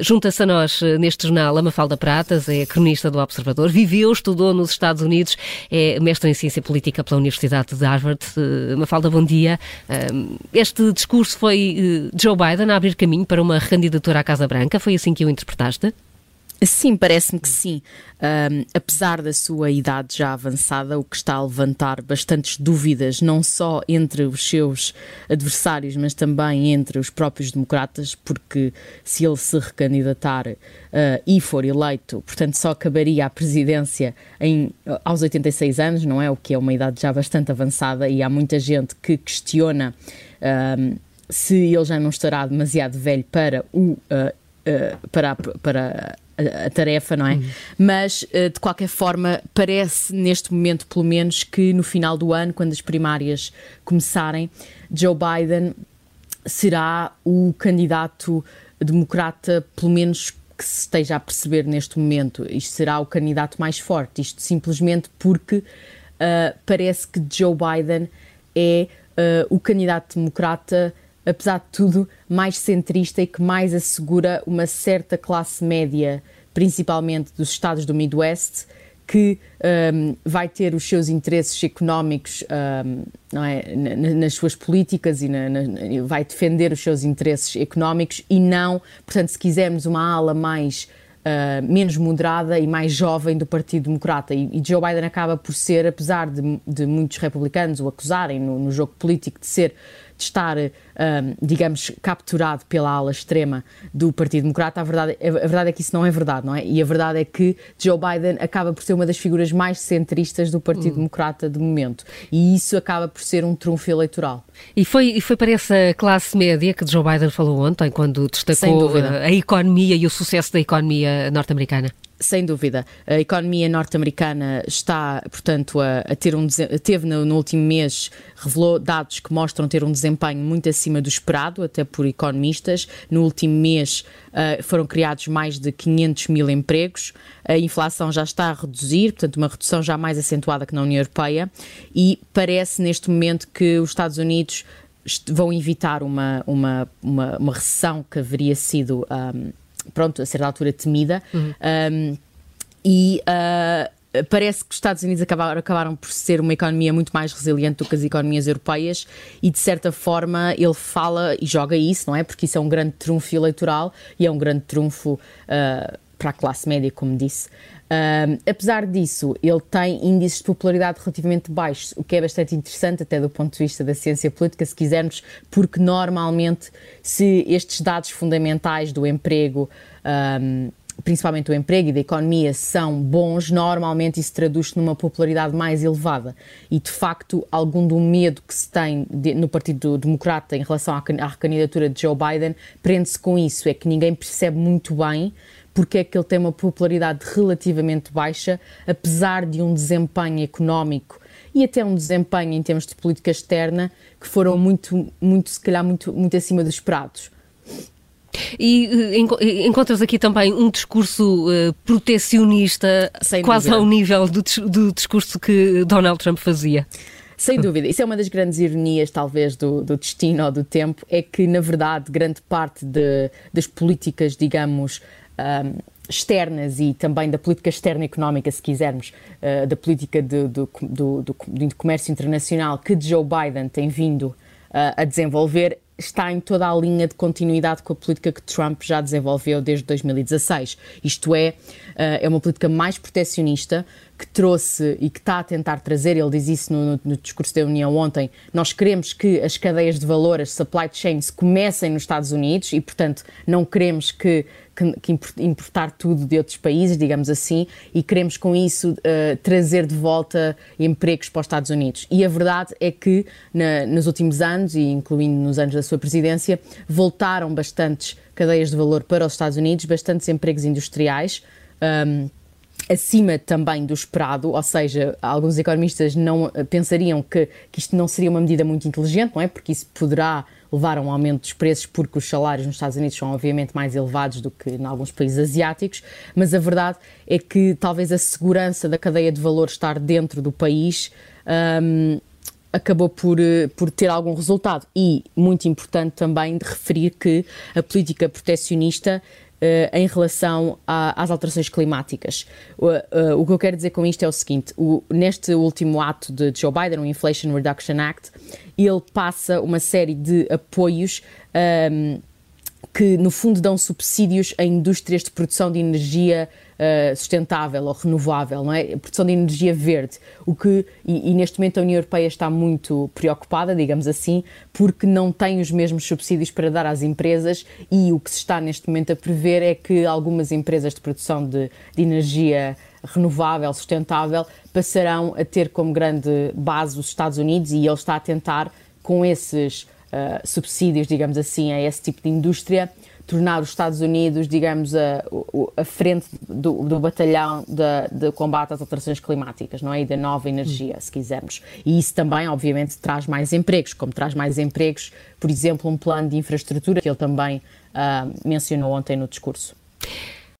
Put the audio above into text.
Junta-se a nós neste jornal a Mafalda Pratas, é cronista do Observador, viveu, estudou nos Estados Unidos, é mestre em Ciência Política pela Universidade de Harvard. Mafalda, bom dia. Este discurso foi Joe Biden a abrir caminho para uma recandidatura à Casa Branca, foi assim que o interpretaste? Sim, parece-me que sim. Um, apesar da sua idade já avançada, o que está a levantar bastantes dúvidas, não só entre os seus adversários, mas também entre os próprios democratas, porque se ele se recandidatar uh, e for eleito, portanto, só acabaria a presidência em, aos 86 anos, não é? O que é uma idade já bastante avançada, e há muita gente que questiona. Um, se ele já não estará demasiado velho para o uh, uh, para, para a, a tarefa, não é? Uhum. Mas, uh, de qualquer forma, parece neste momento, pelo menos, que no final do ano, quando as primárias começarem, Joe Biden será o candidato democrata, pelo menos que se esteja a perceber neste momento. Isto será o candidato mais forte. Isto simplesmente porque uh, parece que Joe Biden é uh, o candidato democrata apesar de tudo, mais centrista e que mais assegura uma certa classe média, principalmente dos estados do Midwest, que um, vai ter os seus interesses económicos um, não é, nas suas políticas e na, na, vai defender os seus interesses económicos e não, portanto, se quisermos uma ala mais Uh, menos moderada e mais jovem do Partido Democrata. E, e Joe Biden acaba por ser, apesar de, de muitos republicanos o acusarem no, no, jogo político de ser de estar, digamos, capturado pela ala extrema do Partido Democrata, a verdade, a verdade é que isso não é verdade, não é? E a verdade é que Joe Biden acaba por ser uma das figuras mais centristas do Partido hum. Democrata de momento. E isso acaba por ser um trunfo eleitoral. E foi, e foi para essa classe média que Joe Biden falou ontem, quando destacou a economia e o sucesso da economia norte-americana? Sem dúvida. A economia norte-americana está, portanto, a, a, ter um teve no, no, último mês, revelou dados que mostram ter um desempenho muito acima do esperado, até por economistas. No último mês uh, foram criados mais de 500 mil empregos. A inflação já está a reduzir, portanto, uma redução já mais acentuada que na União Europeia. E parece neste momento que os Estados Unidos vão evitar uma, uma, uma, uma recessão que haveria sido. Um, pronto, a certa altura temida. Uhum. Um, e uh, parece que os Estados Unidos acabaram, acabaram, por ser uma economia muito mais resiliente do que as economias europeias e, de certa forma, ele fala e joga isso, não é? Porque isso é um grande trunfo eleitoral e é um grande trunfo uh, para a classe média, como disse. Uh, apesar disso, ele tem índices de popularidade relativamente baixos, o que é bastante interessante, até do ponto de vista da ciência política, se quisermos, porque normalmente, se estes dados fundamentais do emprego. Um, principalmente o emprego e da economia, são bons, normalmente isso traduz-se numa popularidade mais elevada. E, de facto, algum do medo que se tem de, no Partido Democrata em relação à, à recandidatura de Joe Biden prende-se com isso, é que ninguém percebe muito bem porque é que ele tem uma popularidade relativamente baixa, apesar de um desempenho económico e até um desempenho em termos de política externa que foram muito, muito se calhar, muito, muito acima dos esperados. E uh, encontras aqui também um discurso uh, protecionista, Sem quase dúvida. ao nível do, do discurso que Donald Trump fazia. Sem dúvida, isso é uma das grandes ironias, talvez, do, do destino ou do tempo, é que, na verdade, grande parte de, das políticas, digamos, um, externas e também da política externa económica, se quisermos, uh, da política do, do, do, do, comércio internacional que Joe Biden tem vindo uh, a desenvolver, está em toda a linha de continuidade com a política que Trump já desenvolveu desde 2016. Isto é, uh, é uma política mais protecionista, que trouxe e que está a tentar trazer, ele diz isso no, no, no, discurso da União ontem, nós queremos que as cadeias de valor, as supply chains, comecem nos Estados Unidos e, portanto, não queremos que, que, que importar tudo de outros países, digamos assim, e queremos com isso uh, trazer de volta empregos para os Estados Unidos. E a verdade é que na, nos últimos anos, e incluindo nos anos da sua presidência, voltaram bastantes cadeias de valor para os Estados Unidos, bastantes empregos industriais. Um, acima também do esperado, ou seja, alguns economistas não eh, pensariam que, que isto não seria uma medida muito inteligente, não é? Porque isso poderá levar a um aumento dos preços, porque os salários nos Estados Unidos são obviamente mais elevados do que em alguns países asiáticos, mas a verdade é que talvez a segurança da cadeia de valor estar dentro do país um, acabou por, eh, por ter algum resultado. E, muito importante também de referir que a política protecionista Uh, em relação a, às alterações climáticas. Uh, uh, o que eu quero dizer com isto é o seguinte: o, neste último ato de Joe Biden, o Inflation Reduction Act, ele passa uma série de apoios. Um, que no fundo dão subsídios a indústrias de produção de energia uh, sustentável ou renovável, não é? Produção de energia verde, o que e, e, neste momento a União Europeia está muito preocupada, digamos assim, porque não tem os mesmos subsídios para dar às empresas e o que se está neste momento a prever é que algumas empresas de produção de, de energia renovável, sustentável, passarão a ter como grande base os Estados Unidos e ele está a tentar com esses uh, subsídios, digamos assim, a esse tipo de indústria, tornar os Estados Unidos, digamos, a, a frente do, do batalhão de, de, combate às alterações climáticas, não é? E da nova energia, se quisermos. E isso também, obviamente, traz mais empregos, como traz mais empregos, por exemplo, um plano de infraestrutura que ele também uh, mencionou ontem no discurso.